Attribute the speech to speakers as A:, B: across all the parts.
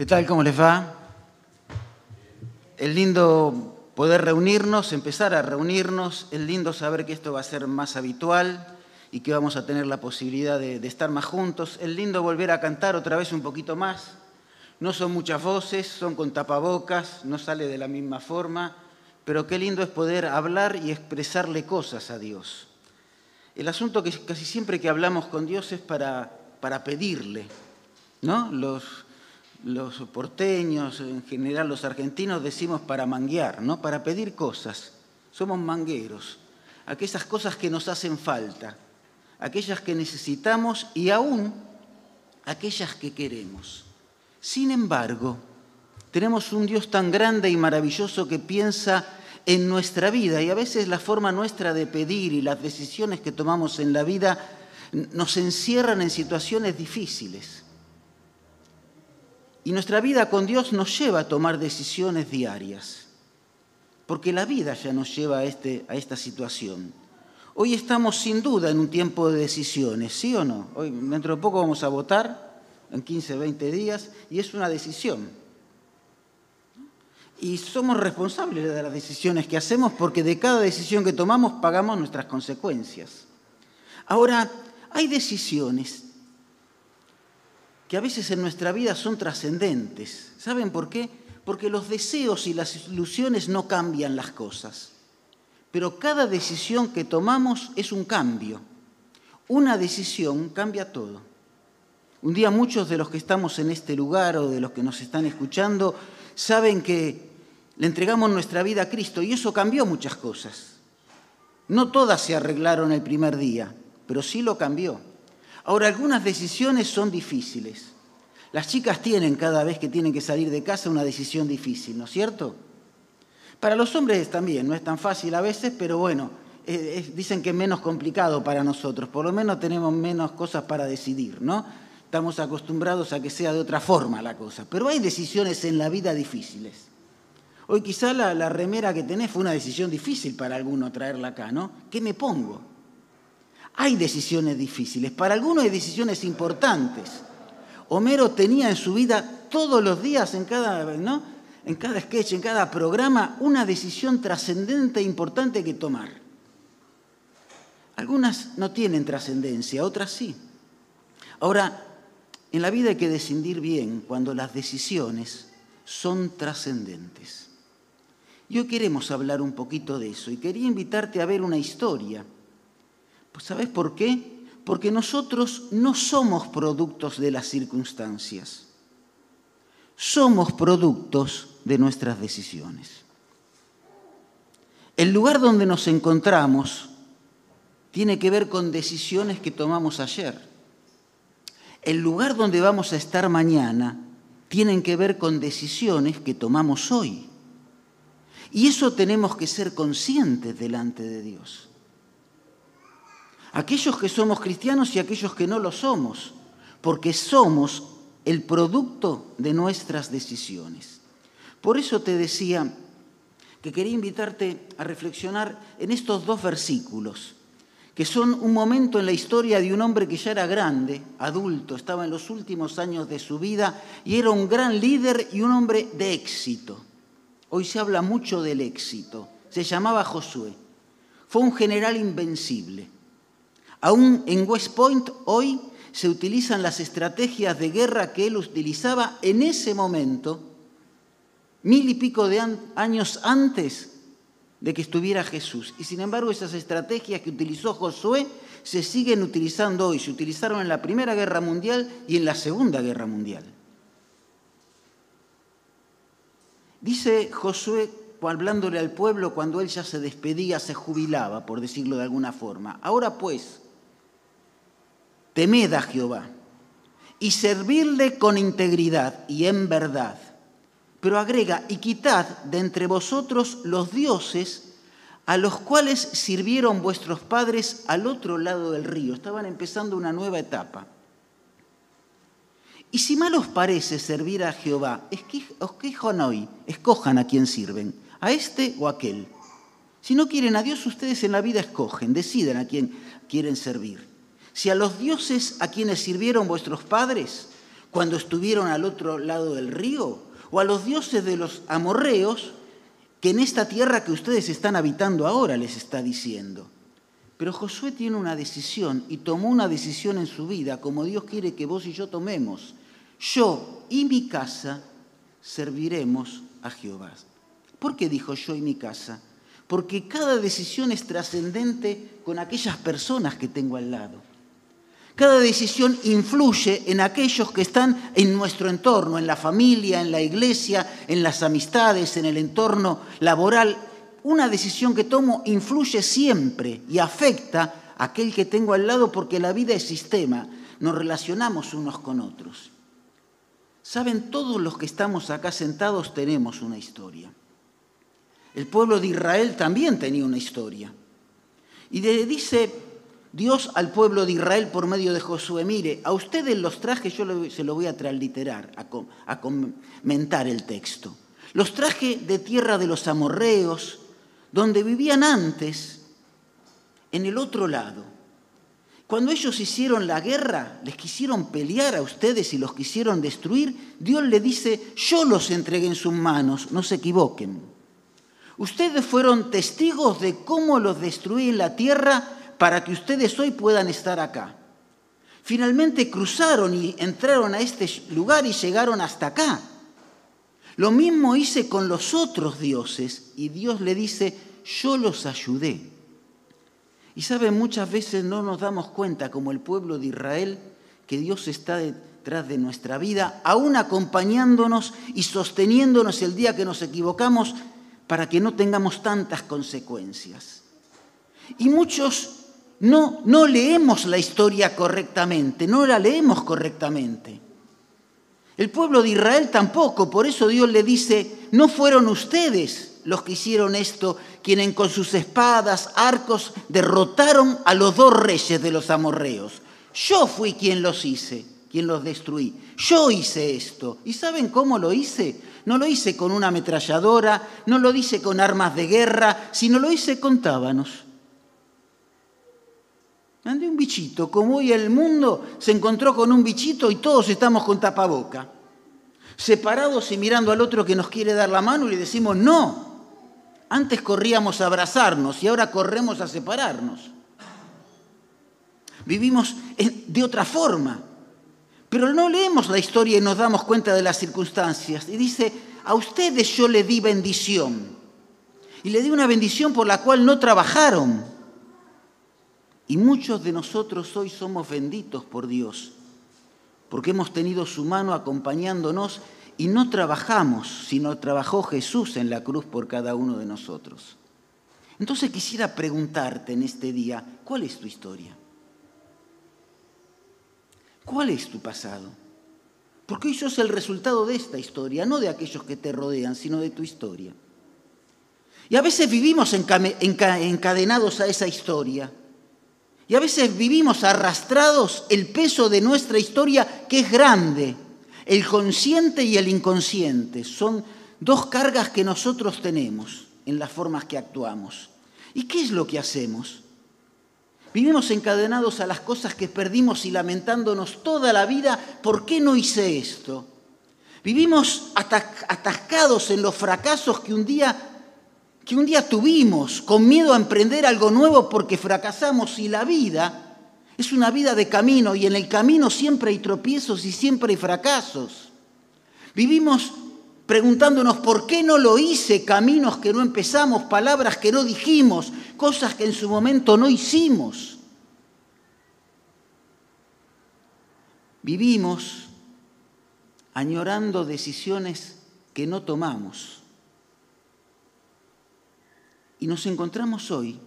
A: ¿Qué tal? ¿Cómo les va? Es lindo poder reunirnos, empezar a reunirnos. Es lindo saber que esto va a ser más habitual y que vamos a tener la posibilidad de, estar más juntos. Es lindo volver a cantar otra vez un poquito más. No son muchas voces, son con tapabocas, no sale de la misma forma, pero qué lindo es poder hablar y expresarle cosas a Dios. El asunto que casi siempre que hablamos con Dios es para, para pedirle, ¿no? Los, los porteños, en general los argentinos, decimos para manguear, ¿no? Para pedir cosas. Somos mangueros. Aquellas cosas que nos hacen falta, aquellas que necesitamos y aún aquellas que queremos. Sin embargo, tenemos un Dios tan grande y maravilloso que piensa en nuestra vida y a veces la forma nuestra de pedir y las decisiones que tomamos en la vida nos encierran en situaciones difíciles. Y nuestra vida con Dios nos lleva a tomar decisiones diarias, porque la vida ya nos lleva a, este, a esta situación. Hoy estamos sin duda en un tiempo de decisiones, ¿sí o no? Hoy, dentro de poco vamos a votar, en 15, 20 días, y es una decisión. Y somos responsables de las decisiones que hacemos porque de cada decisión que tomamos pagamos nuestras consecuencias. Ahora, hay decisiones que a veces en nuestra vida son trascendentes. ¿Saben por qué? Porque los deseos y las ilusiones no cambian las cosas. Pero cada decisión que tomamos es un cambio. Una decisión cambia todo. Un día muchos de los que estamos en este lugar o de los que nos están escuchando saben que le entregamos nuestra vida a Cristo y eso cambió muchas cosas. No todas se arreglaron el primer día, pero sí lo cambió. Ahora, algunas decisiones son difíciles. Las chicas tienen cada vez que tienen que salir de casa una decisión difícil, ¿no es cierto? Para los hombres también, no es tan fácil a veces, pero bueno, dicen que es menos complicado para nosotros, por lo menos tenemos menos cosas para decidir, ¿no? Estamos acostumbrados a que sea de otra forma la cosa, pero hay decisiones en la vida difíciles. Hoy quizá la, la remera que tenés fue una decisión difícil para alguno traerla acá, ¿no? ¿Qué me pongo? Hay decisiones difíciles, para algunos hay decisiones importantes. Homero tenía en su vida todos los días, en cada, ¿no? en cada sketch, en cada programa, una decisión trascendente e importante que tomar. Algunas no tienen trascendencia, otras sí. Ahora, en la vida hay que decidir bien cuando las decisiones son trascendentes. Y hoy queremos hablar un poquito de eso y quería invitarte a ver una historia ¿sabes por qué? Porque nosotros no somos productos de las circunstancias. Somos productos de nuestras decisiones. El lugar donde nos encontramos tiene que ver con decisiones que tomamos ayer. El lugar donde vamos a estar mañana tiene que ver con decisiones que tomamos hoy. Y eso tenemos que ser conscientes delante de Dios aquellos que somos cristianos y aquellos que no lo somos, porque somos el producto de nuestras decisiones. Por eso te decía que quería invitarte a reflexionar en estos dos versículos, que son un momento en la historia de un hombre que ya era grande, adulto, estaba en los últimos años de su vida y era un gran líder y un hombre de éxito. Hoy se habla mucho del éxito. Se llamaba Josué. Fue un general invencible Aún en West Point hoy se utilizan las estrategias de guerra que él utilizaba en ese momento, mil y pico de años antes de que estuviera Jesús. Y sin embargo esas estrategias que utilizó Josué se siguen utilizando hoy. Se utilizaron en la Primera Guerra Mundial y en la Segunda Guerra Mundial. Dice Josué, hablándole al pueblo, cuando él ya se despedía, se jubilaba, por decirlo de alguna forma. Ahora pues, temed a Jehová y servirle con integridad y en verdad. Pero agrega, y quitad de entre vosotros los dioses a los cuales sirvieron vuestros padres al otro lado del río. Estaban empezando una nueva etapa. Y si mal os parece servir a Jehová, escojan hoy, escojan a quién sirven, a este o a aquel. Si no quieren a Dios, ustedes en la vida escogen, deciden a quién quieren servir. Si a los dioses a quienes sirvieron vuestros padres, cuando estuvieron al otro lado del río? ¿O a los dioses de los amorreos que en esta tierra que ustedes están habitando ahora les está diciendo? Pero Josué tiene una decisión y tomó una decisión en su vida como Dios quiere que vos y yo tomemos. Yo y mi casa serviremos a Jehová. ¿Por qué dijo yo y mi casa? Porque cada decisión es trascendente con aquellas personas que tengo al lado. Cada decisión influye en aquellos que están en nuestro entorno, en la familia, en la iglesia, en las amistades, en el entorno laboral. Una decisión que tomo influye siempre y afecta a aquel que tengo al lado porque la vida es sistema, nos relacionamos unos con otros. Saben, todos los que estamos acá sentados tenemos una historia. El pueblo de Israel también tenía una historia. Y dice Dios al pueblo de Israel por medio de Josué, mire, a ustedes los traje, yo se lo voy a transliterar, a, a comentar el texto. Los traje de tierra de los amorreos, donde vivían antes, en el otro lado. Cuando ellos hicieron la guerra, les quisieron pelear a ustedes y los quisieron destruir, Dios le dice, yo los entregué en sus manos, no se equivoquen. Ustedes fueron testigos de cómo los destruí en la tierra para que ustedes hoy puedan estar acá. Finalmente cruzaron y entraron a este lugar y llegaron hasta acá. Lo mismo hice con los otros dioses y Dios le dice, yo los ayudé. Y saben, muchas veces no nos damos cuenta, como el pueblo de Israel, que Dios está detrás de nuestra vida, aún acompañándonos y sosteniéndonos el día que nos equivocamos para que no tengamos tantas consecuencias. Y muchos no, leemos la historia correctamente, no la leemos correctamente. El pueblo de Israel tampoco, por eso Dios le dice, no fueron ustedes los que hicieron esto, quienes con sus espadas, arcos, derrotaron a los dos reyes de los amorreos. Yo fui quien los hice, quien los destruí. Yo hice esto. ¿Y saben cómo lo hice? No lo hice con una ametralladora, no lo hice con armas de guerra, sino lo hice con tábanos. Andé un bichito, como hoy el mundo se encontró con un bichito y todos estamos con tapaboca, separados y mirando al otro que nos quiere dar la mano y le decimos no. Antes corríamos a abrazarnos y ahora corremos a separarnos. Vivimos de otra forma. Pero no leemos la historia y nos damos cuenta de las circunstancias. Y dice, a ustedes yo le di bendición. Y le di una bendición por la cual no trabajaron. Y muchos de nosotros hoy somos benditos por Dios, porque hemos tenido su mano acompañándonos y no trabajamos, sino trabajó Jesús en la cruz por cada uno de nosotros. Entonces quisiera preguntarte en este día, ¿cuál es tu historia? ¿Cuál es tu pasado? Porque hoy sos el resultado de esta historia, no de aquellos que te rodean, sino de tu historia. Y a veces vivimos encadenados a esa historia. Y a veces vivimos arrastrados el peso de nuestra historia, que es grande, el consciente y el inconsciente son dos cargas que nosotros tenemos en las formas que actuamos. ¿Y qué es lo que hacemos? Vivimos encadenados a las cosas que perdimos y lamentándonos toda la vida, ¿por qué no hice esto? Vivimos atascados en los fracasos que un día que un día tuvimos, con miedo a emprender algo nuevo porque fracasamos y la vida es una vida de camino y en el camino siempre hay tropiezos y siempre hay fracasos. Vivimos preguntándonos por qué no lo hice, caminos que no empezamos, palabras que no dijimos, cosas que en su momento no hicimos. Vivimos añorando decisiones que no tomamos. Y nos encontramos hoy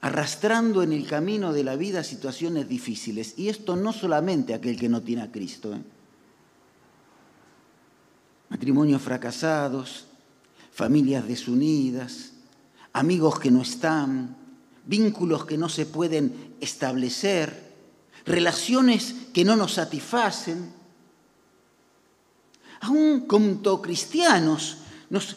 A: arrastrando en el camino de la vida situaciones difíciles. Y esto no solamente aquel que no tiene a Cristo. ¿eh? Matrimonios fracasados, familias desunidas, amigos que no están, vínculos que no se pueden establecer, relaciones que no nos satisfacen. Aún como cristianos nos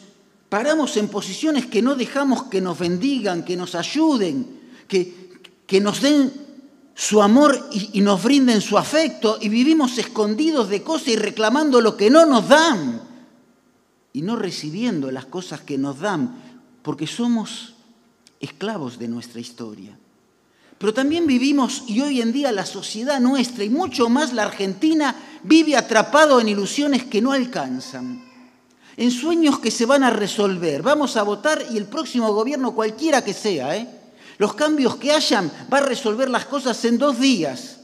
A: paramos en posiciones que no dejamos que nos bendigan, que nos ayuden, que, que nos den su amor y, nos brinden su afecto y vivimos escondidos de cosas y reclamando lo que no nos dan y no recibiendo las cosas que nos dan porque somos esclavos de nuestra historia. Pero también vivimos, y hoy en día la sociedad nuestra, y mucho más la Argentina, vive atrapado en ilusiones que no alcanzan, en sueños que se van a resolver. Vamos a votar y el próximo gobierno, cualquiera que sea, ¿eh? los cambios que hayan, va a resolver las cosas en dos días.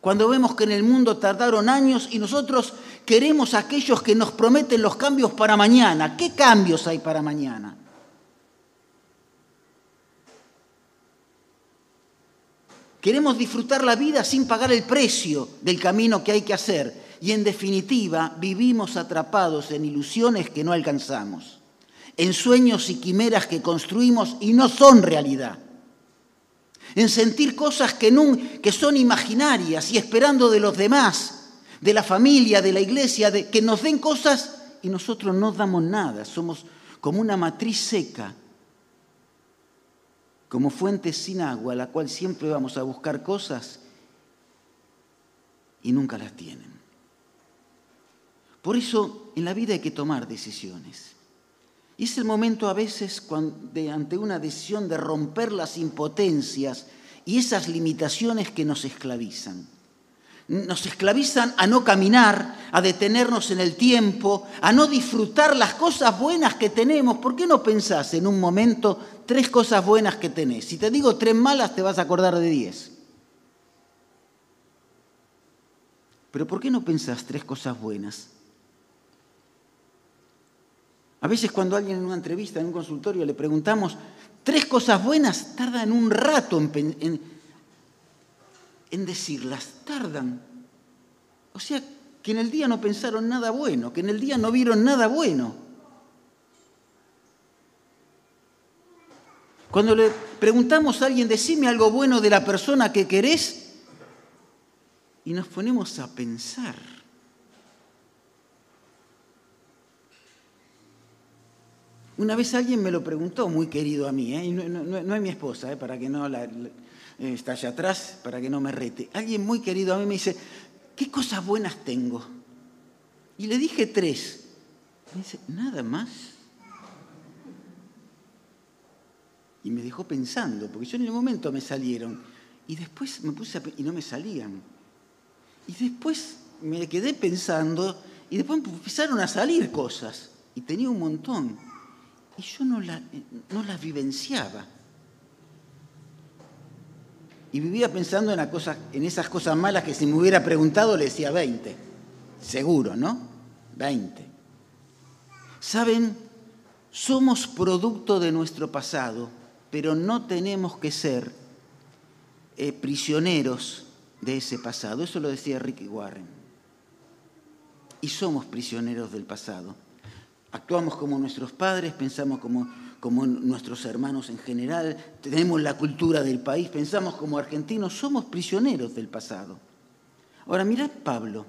A: Cuando vemos que en el mundo tardaron años y nosotros queremos a aquellos que nos prometen los cambios para mañana. ¿Qué cambios hay para mañana? Queremos disfrutar la vida sin pagar el precio del camino que hay que hacer. Y en definitiva, vivimos atrapados en ilusiones que no alcanzamos, en sueños y quimeras que construimos y no son realidad, en sentir cosas que, son imaginarias y esperando de los demás, de la familia, de la iglesia, de, que nos den cosas y nosotros no damos nada. Somos como una matriz seca como fuente sin agua, a la cual siempre vamos a buscar cosas y nunca las tienen. Por eso en la vida hay que tomar decisiones. Y es el momento a veces cuando, ante una decisión de romper las impotencias y esas limitaciones que nos esclavizan nos esclavizan a no caminar, a detenernos en el tiempo, a no disfrutar las cosas buenas que tenemos. ¿Por qué no pensás en un momento tres cosas buenas que tenés? Si te digo tres malas, te vas a acordar de diez. Pero ¿por qué no pensás tres cosas buenas? A veces cuando alguien en una entrevista, en un consultorio, le preguntamos tres cosas buenas, tardan un rato en, en decirlas, tardan. O sea, que en el día no pensaron nada bueno, que en el día no vieron nada bueno. Cuando le preguntamos a alguien, decime algo bueno de la persona que querés, y nos ponemos a pensar. Una vez alguien me lo preguntó, muy querido a mí, ¿eh? y no, es mi esposa, ¿eh? para que no la, está allá atrás para que no me rete. Alguien muy querido a mí me dice, ¿qué cosas buenas tengo? Y le dije tres. Me dice, nada más. Y me dejó pensando, porque yo en el momento me salieron. Y después me puse a, y no me salían. Y después me quedé pensando y después empezaron a salir cosas. Y tenía un montón. Y yo no, la, no las vivenciaba. Y vivía pensando en, en esas cosas malas que si me hubiera preguntado le decía 20. Seguro, ¿no? 20. Saben, somos producto de nuestro pasado, pero no tenemos que ser eh, prisioneros de ese pasado. Eso lo decía Ricky Warren. Y somos prisioneros del pasado. Actuamos como nuestros padres, pensamos como como nuestros hermanos en general, tenemos la cultura del país, pensamos como argentinos, somos prisioneros del pasado. Ahora mirad Pablo,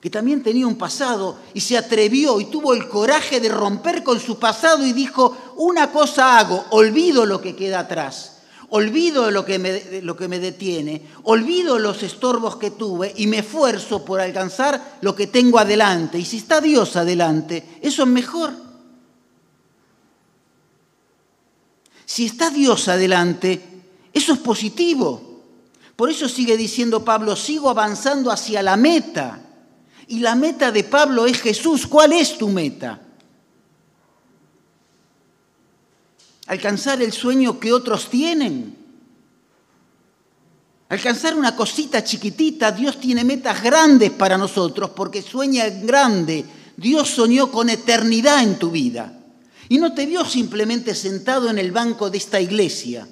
A: que también tenía un pasado y se atrevió y tuvo el coraje de romper con su pasado y dijo, una cosa hago, olvido lo que queda atrás, olvido lo que me, lo que me detiene, olvido los estorbos que tuve y me esfuerzo por alcanzar lo que tengo adelante. Y si está Dios adelante, eso es mejor. Si está Dios adelante, eso es positivo. Por eso sigue diciendo Pablo, sigo avanzando hacia la meta. Y la meta de Pablo es Jesús. ¿Cuál es tu meta? Alcanzar el sueño que otros tienen. Alcanzar una cosita chiquitita. Dios tiene metas grandes para nosotros porque sueña en grande. Dios soñó con eternidad en tu vida. Y no te vio simplemente sentado en el banco de esta iglesia.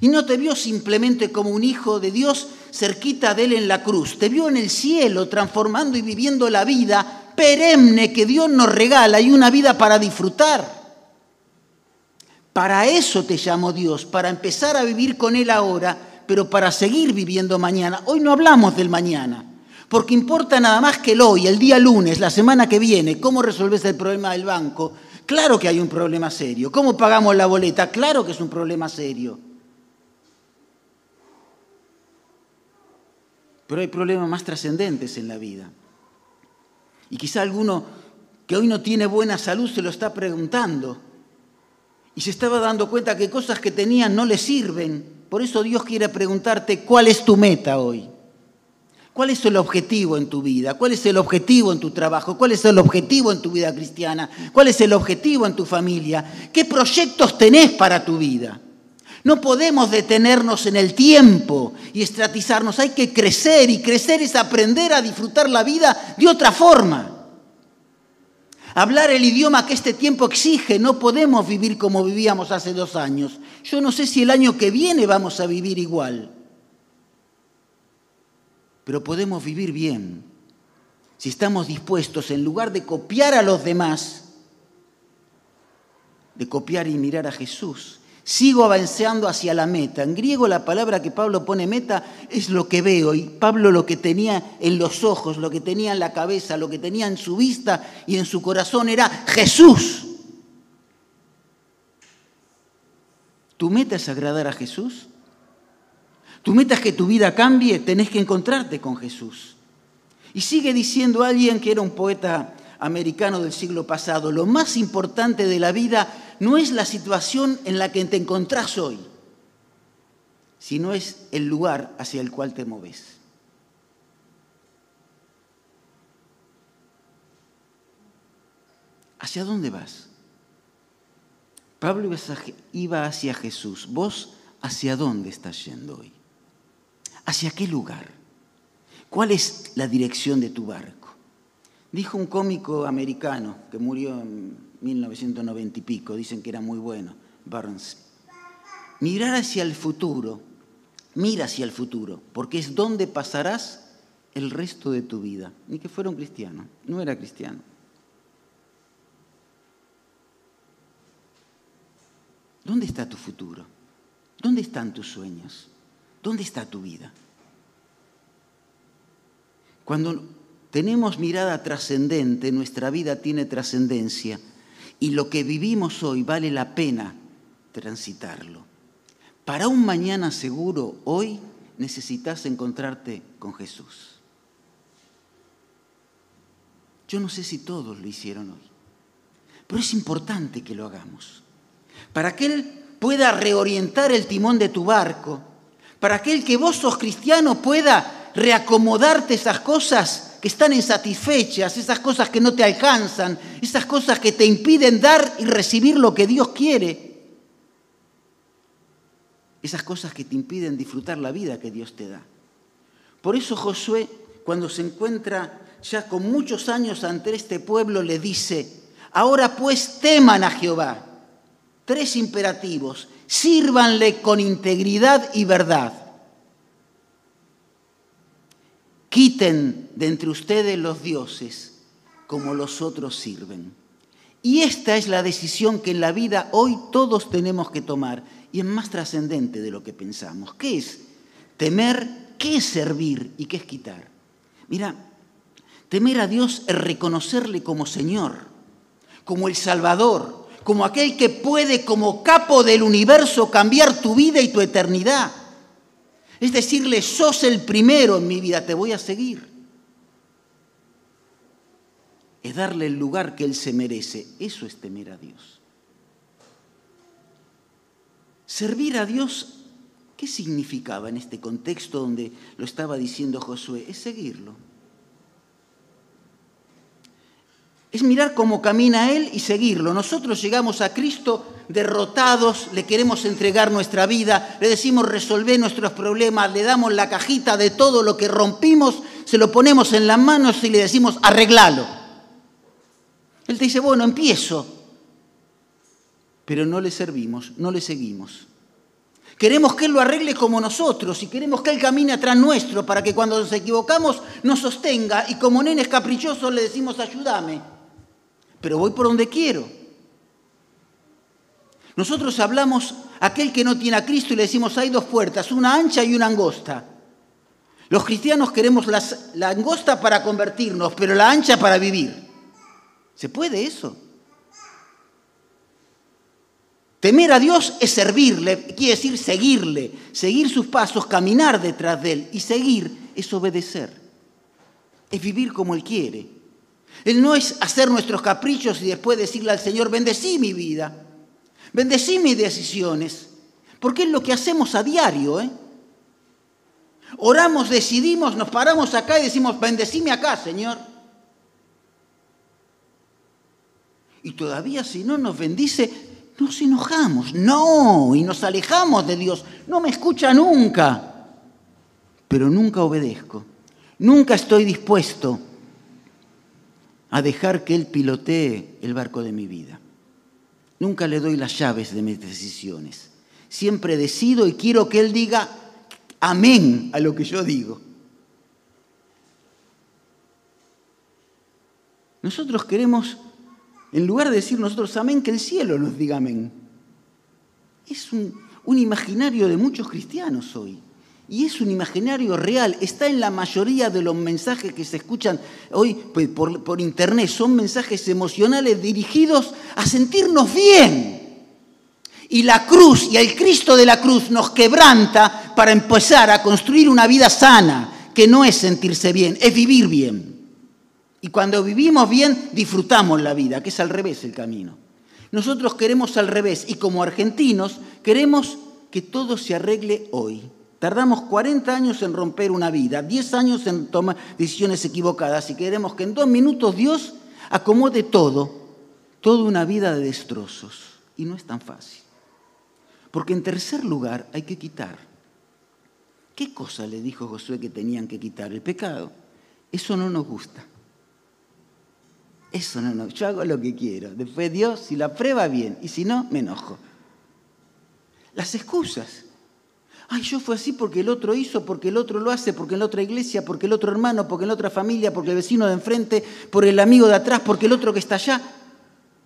A: Y no te vio simplemente como un hijo de Dios cerquita de él en la cruz. Te vio en el cielo transformando y viviendo la vida perenne que Dios nos regala y una vida para disfrutar. Para eso te llamó Dios, para empezar a vivir con Él ahora, pero para seguir viviendo mañana. Hoy no hablamos del mañana, porque importa nada más que el hoy, el día lunes, la semana que viene, cómo resolves el problema del banco, Claro que hay un problema serio. ¿Cómo pagamos la boleta? Claro que es un problema serio. Pero hay problemas más trascendentes en la vida. Y quizá alguno que hoy no tiene buena salud se lo está preguntando y se estaba dando cuenta que cosas que tenían no le sirven. Por eso Dios quiere preguntarte cuál es tu meta hoy. ¿Cuál es el objetivo en tu vida? ¿Cuál es el objetivo en tu trabajo? ¿Cuál es el objetivo en tu vida cristiana? ¿Cuál es el objetivo en tu familia? ¿Qué proyectos tenés para tu vida? No podemos detenernos en el tiempo y estratizarnos. Hay que crecer y crecer es aprender a disfrutar la vida de otra forma. Hablar el idioma que este tiempo exige. No podemos vivir como vivíamos hace dos años. Yo no sé si el año que viene vamos a vivir igual pero podemos vivir bien si estamos dispuestos, en lugar de copiar a los demás, de copiar y mirar a Jesús. Sigo avanzando hacia la meta. En griego la palabra que Pablo pone meta es lo que veo. Y Pablo lo que tenía en los ojos, lo que tenía en la cabeza, lo que tenía en su vista y en su corazón era Jesús. ¿Tu meta es agradar a Jesús? Tu meta es que tu vida cambie, tenés que encontrarte con Jesús. Y sigue diciendo alguien que era un poeta americano del siglo pasado, lo más importante de la vida no es la situación en la que te encontrás hoy, sino es el lugar hacia el cual te moves. ¿Hacia dónde vas? Pablo iba hacia Jesús. ¿Vos hacia dónde estás yendo hoy? ¿Hacia qué lugar? ¿Cuál es la dirección de tu barco? Dijo un cómico americano que murió en 1990 y pico, dicen que era muy bueno, Burns. Mirar hacia el futuro, mira hacia el futuro, porque es donde pasarás el resto de tu vida. Ni que fuera un cristiano, no era cristiano. ¿Dónde está tu futuro? ¿Dónde están tus sueños? ¿Dónde está tu vida? Cuando tenemos mirada trascendente, nuestra vida tiene trascendencia y lo que vivimos hoy vale la pena transitarlo. Para un mañana seguro, hoy necesitas encontrarte con Jesús. Yo no sé si todos lo hicieron hoy, pero es importante que lo hagamos. Para que Él pueda reorientar el timón de tu barco, para que el que vos sos cristiano pueda reacomodarte esas cosas que están insatisfechas, esas cosas que no te alcanzan, esas cosas que te impiden dar y recibir lo que Dios quiere, esas cosas que te impiden disfrutar la vida que Dios te da. Por eso Josué, cuando se encuentra ya con muchos años ante este pueblo, le dice, ahora pues teman a Jehová. Tres imperativos sírvanle con integridad y verdad. Quiten de entre ustedes los dioses como los otros sirven. Y esta es la decisión que en la vida hoy todos tenemos que tomar y es más trascendente de lo que pensamos. ¿Qué es temer? ¿Qué servir? ¿Y qué es quitar? Mira, temer a Dios es reconocerle como Señor, como el Salvador, como aquel que puede como capo del universo cambiar tu vida y tu eternidad. Es decirle, sos el primero en mi vida, te voy a seguir. Es darle el lugar que Él se merece. Eso es temer a Dios. Servir a Dios, ¿qué significaba en este contexto donde lo estaba diciendo Josué? Es seguirlo. es mirar cómo camina Él y seguirlo. Nosotros llegamos a Cristo derrotados, le queremos entregar nuestra vida, le decimos resolver nuestros problemas, le damos la cajita de todo lo que rompimos, se lo ponemos en las manos y le decimos arreglalo. Él te dice, bueno, empiezo, pero no le servimos, no le seguimos. Queremos que Él lo arregle como nosotros y queremos que Él camine atrás nuestro para que cuando nos equivocamos nos sostenga y como nenes caprichosos le decimos ayúdame pero voy por donde quiero. Nosotros hablamos aquel que no tiene a Cristo y le decimos hay dos puertas, una ancha y una angosta. Los cristianos queremos la angosta para convertirnos, pero la ancha para vivir. ¿Se puede eso? Temer a Dios es servirle, quiere decir seguirle, seguir sus pasos, caminar detrás de Él. Y seguir es obedecer, es vivir como Él quiere. Él no es hacer nuestros caprichos y después decirle al Señor, bendecí mi vida, bendecí mis decisiones, porque es lo que hacemos a diario. ¿eh? Oramos, decidimos, nos paramos acá y decimos, bendecime acá, Señor. Y todavía si no nos bendice, nos enojamos. No, y nos alejamos de Dios. No me escucha nunca. Pero nunca obedezco. Nunca estoy dispuesto a dejar que Él pilotee el barco de mi vida. Nunca le doy las llaves de mis decisiones. Siempre decido y quiero que Él diga amén a lo que yo digo. Nosotros queremos en lugar de decir nosotros amén, que el cielo nos diga amén. Es un, imaginario de muchos cristianos hoy. Y es un imaginario real, está en la mayoría de los mensajes que se escuchan hoy pues, por, por, internet. Son mensajes emocionales dirigidos a sentirnos bien. Y la cruz y el Cristo de la cruz nos quebranta para empezar a construir una vida sana, que no es sentirse bien, es vivir bien. Y cuando vivimos bien, disfrutamos la vida, que es al revés el camino. Nosotros queremos al revés y como argentinos queremos que todo se arregle hoy. Tardamos 40 años en romper una vida, 10 años en tomar decisiones equivocadas y queremos que en dos minutos Dios acomode todo, toda una vida de destrozos. Y no es tan fácil. Porque en tercer lugar hay que quitar. ¿Qué cosa le dijo Josué que tenían que quitar? El pecado. Eso no nos gusta. Eso no, no, yo hago lo que quiero. Después Dios, si la prueba bien, y si no, me enojo. Las excusas. Ay, yo fui así porque el otro hizo, porque el otro lo hace, porque en la otra iglesia, porque el otro hermano, porque en la otra familia, porque el vecino de enfrente, por el amigo de atrás, porque el otro que está allá.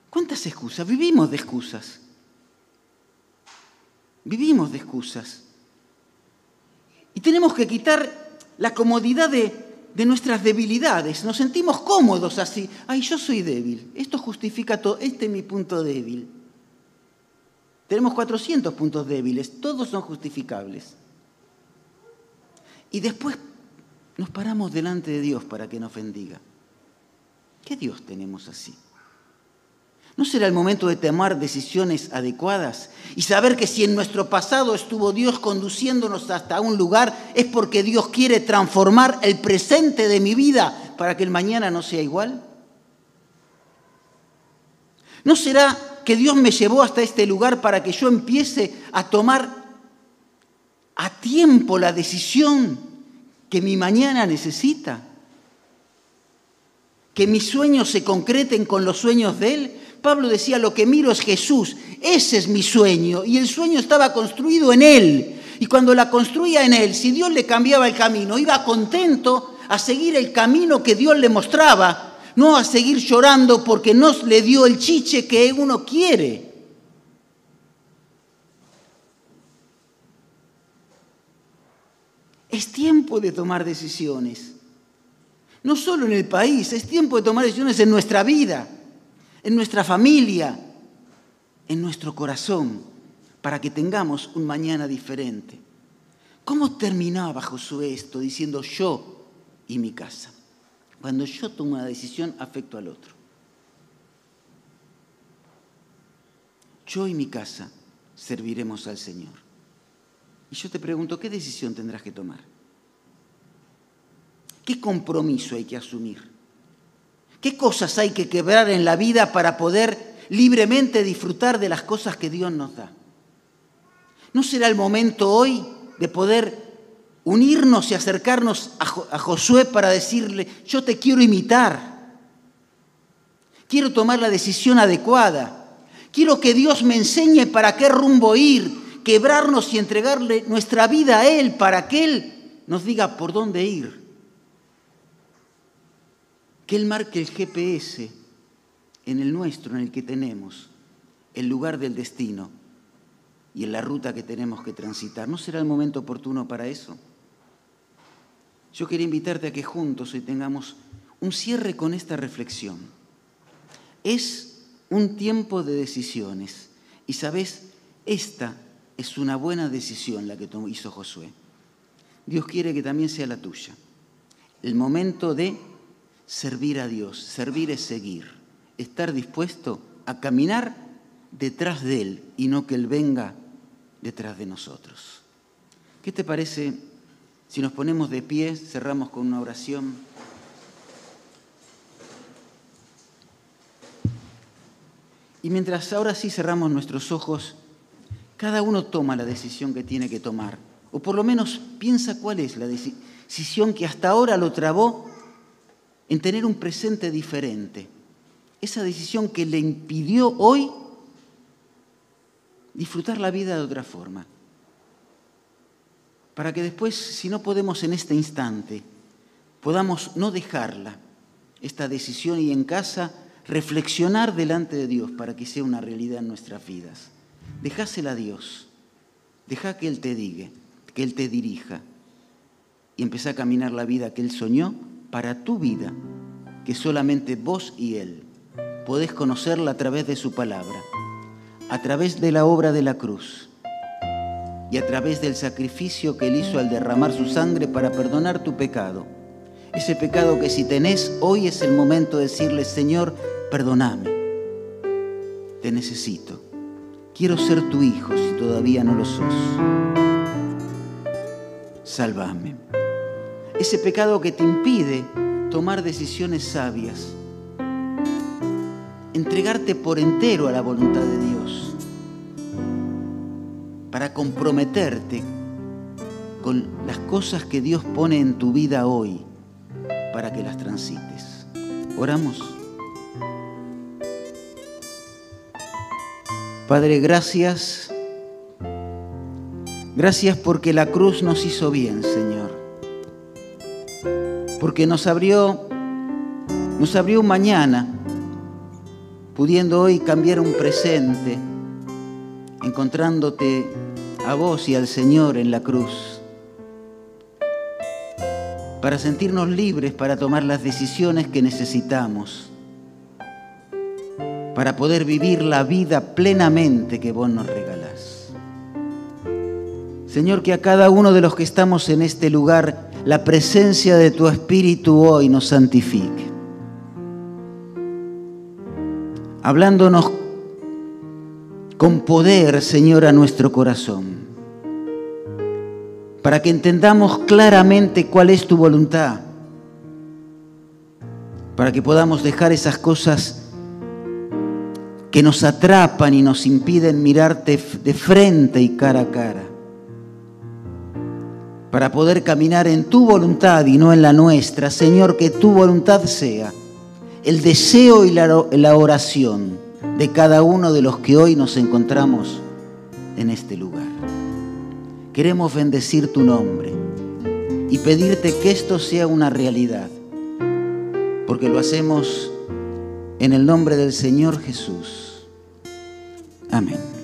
A: ¿Cuántas excusas? Vivimos de excusas. Vivimos de excusas. Y tenemos que quitar la comodidad de, de nuestras debilidades. Nos sentimos cómodos así. Ay, yo soy débil. Esto justifica todo. Este es mi punto débil. Tenemos 400 puntos débiles. Todos son justificables. Y después nos paramos delante de Dios para que nos bendiga. ¿Qué Dios tenemos así? ¿No será el momento de tomar decisiones adecuadas y saber que si en nuestro pasado estuvo Dios conduciéndonos hasta un lugar, es porque Dios quiere transformar el presente de mi vida para que el mañana no sea igual? ¿No será que Dios me llevó hasta este lugar para que yo empiece a tomar a tiempo la decisión que mi mañana necesita? Que mis sueños se concreten con los sueños de Él Pablo decía, lo que miro es Jesús, ese es mi sueño, y el sueño estaba construido en Él. Y cuando la construía en Él, si Dios le cambiaba el camino, iba contento a seguir el camino que Dios le mostraba, no a seguir llorando porque no le dio el chiche que uno quiere. Es tiempo de tomar decisiones. No solo en el país, es tiempo de tomar decisiones en nuestra vida en nuestra familia, en nuestro corazón, para que tengamos un mañana diferente. ¿Cómo terminaba Josué esto diciendo yo y mi casa? Cuando yo tomo una decisión, afecto al otro. Yo y mi casa serviremos al Señor. Y yo te pregunto, ¿qué decisión tendrás que tomar? ¿Qué compromiso hay que asumir? ¿Qué cosas hay que quebrar en la vida para poder libremente disfrutar de las cosas que Dios nos da? ¿No será el momento hoy de poder unirnos y acercarnos a, Josué para decirle, yo te quiero imitar, quiero tomar la decisión adecuada, quiero que Dios me enseñe para qué rumbo ir, quebrarnos y entregarle nuestra vida a Él para que Él nos diga por dónde ir? Que Él marque el GPS en el nuestro, en el que tenemos, el lugar del destino y en la ruta que tenemos que transitar. ¿No será el momento oportuno para eso? Yo quería invitarte a que juntos hoy tengamos un cierre con esta reflexión. Es un tiempo de decisiones y sabes, esta es una buena decisión la que hizo Josué. Dios quiere que también sea la tuya. El momento de servir a Dios. Servir es seguir. Estar dispuesto a caminar detrás de Él y no que Él venga detrás de nosotros. ¿Qué te parece si nos ponemos de pie, cerramos con una oración? Y mientras ahora sí cerramos nuestros ojos, cada uno toma la decisión que tiene que tomar, o por lo menos piensa cuál es la decisión que hasta ahora lo trabó en tener un presente diferente. Esa decisión que le impidió hoy disfrutar la vida de otra forma. Para que después, si no podemos en este instante, podamos no dejarla, esta decisión y en casa reflexionar delante de Dios para que sea una realidad en nuestras vidas. Dejásela a Dios, deja que Él te diga, que Él te dirija y empezá a caminar la vida que Él soñó para tu vida, que solamente vos y Él podés conocerla a través de su palabra a través de la obra de la cruz y a través del sacrificio que Él hizo al derramar su sangre para perdonar tu pecado. Ese pecado que si tenés, hoy es el momento de decirle, Señor, perdoname. Te necesito. Quiero ser tu hijo si todavía no lo sos. Sálvame. Ese pecado que te impide tomar decisiones sabias entregarte por entero a la voluntad de Dios, para comprometerte con las cosas que Dios pone en tu vida hoy, para que las transites. Oramos. Padre, gracias. Gracias porque la cruz nos hizo bien, Señor. Porque nos abrió, nos abrió mañana pudiendo hoy cambiar un presente, encontrándote a vos y al Señor en la cruz, para sentirnos libres para tomar las decisiones que necesitamos, para poder vivir la vida plenamente que vos nos regalás. Señor, que a cada uno de los que estamos en este lugar, la presencia de tu Espíritu hoy nos santifique. Hablándonos con poder, Señor, a nuestro corazón, para que entendamos claramente cuál es tu voluntad, para que podamos dejar esas cosas que nos atrapan y nos impiden mirarte de frente y cara a cara, para poder caminar en tu voluntad y no en la nuestra. Señor, que tu voluntad sea el deseo y la oración de cada uno de los que hoy nos encontramos en este lugar. Queremos bendecir tu nombre y pedirte que esto sea una realidad, porque lo hacemos en el nombre del Señor Jesús. Amén.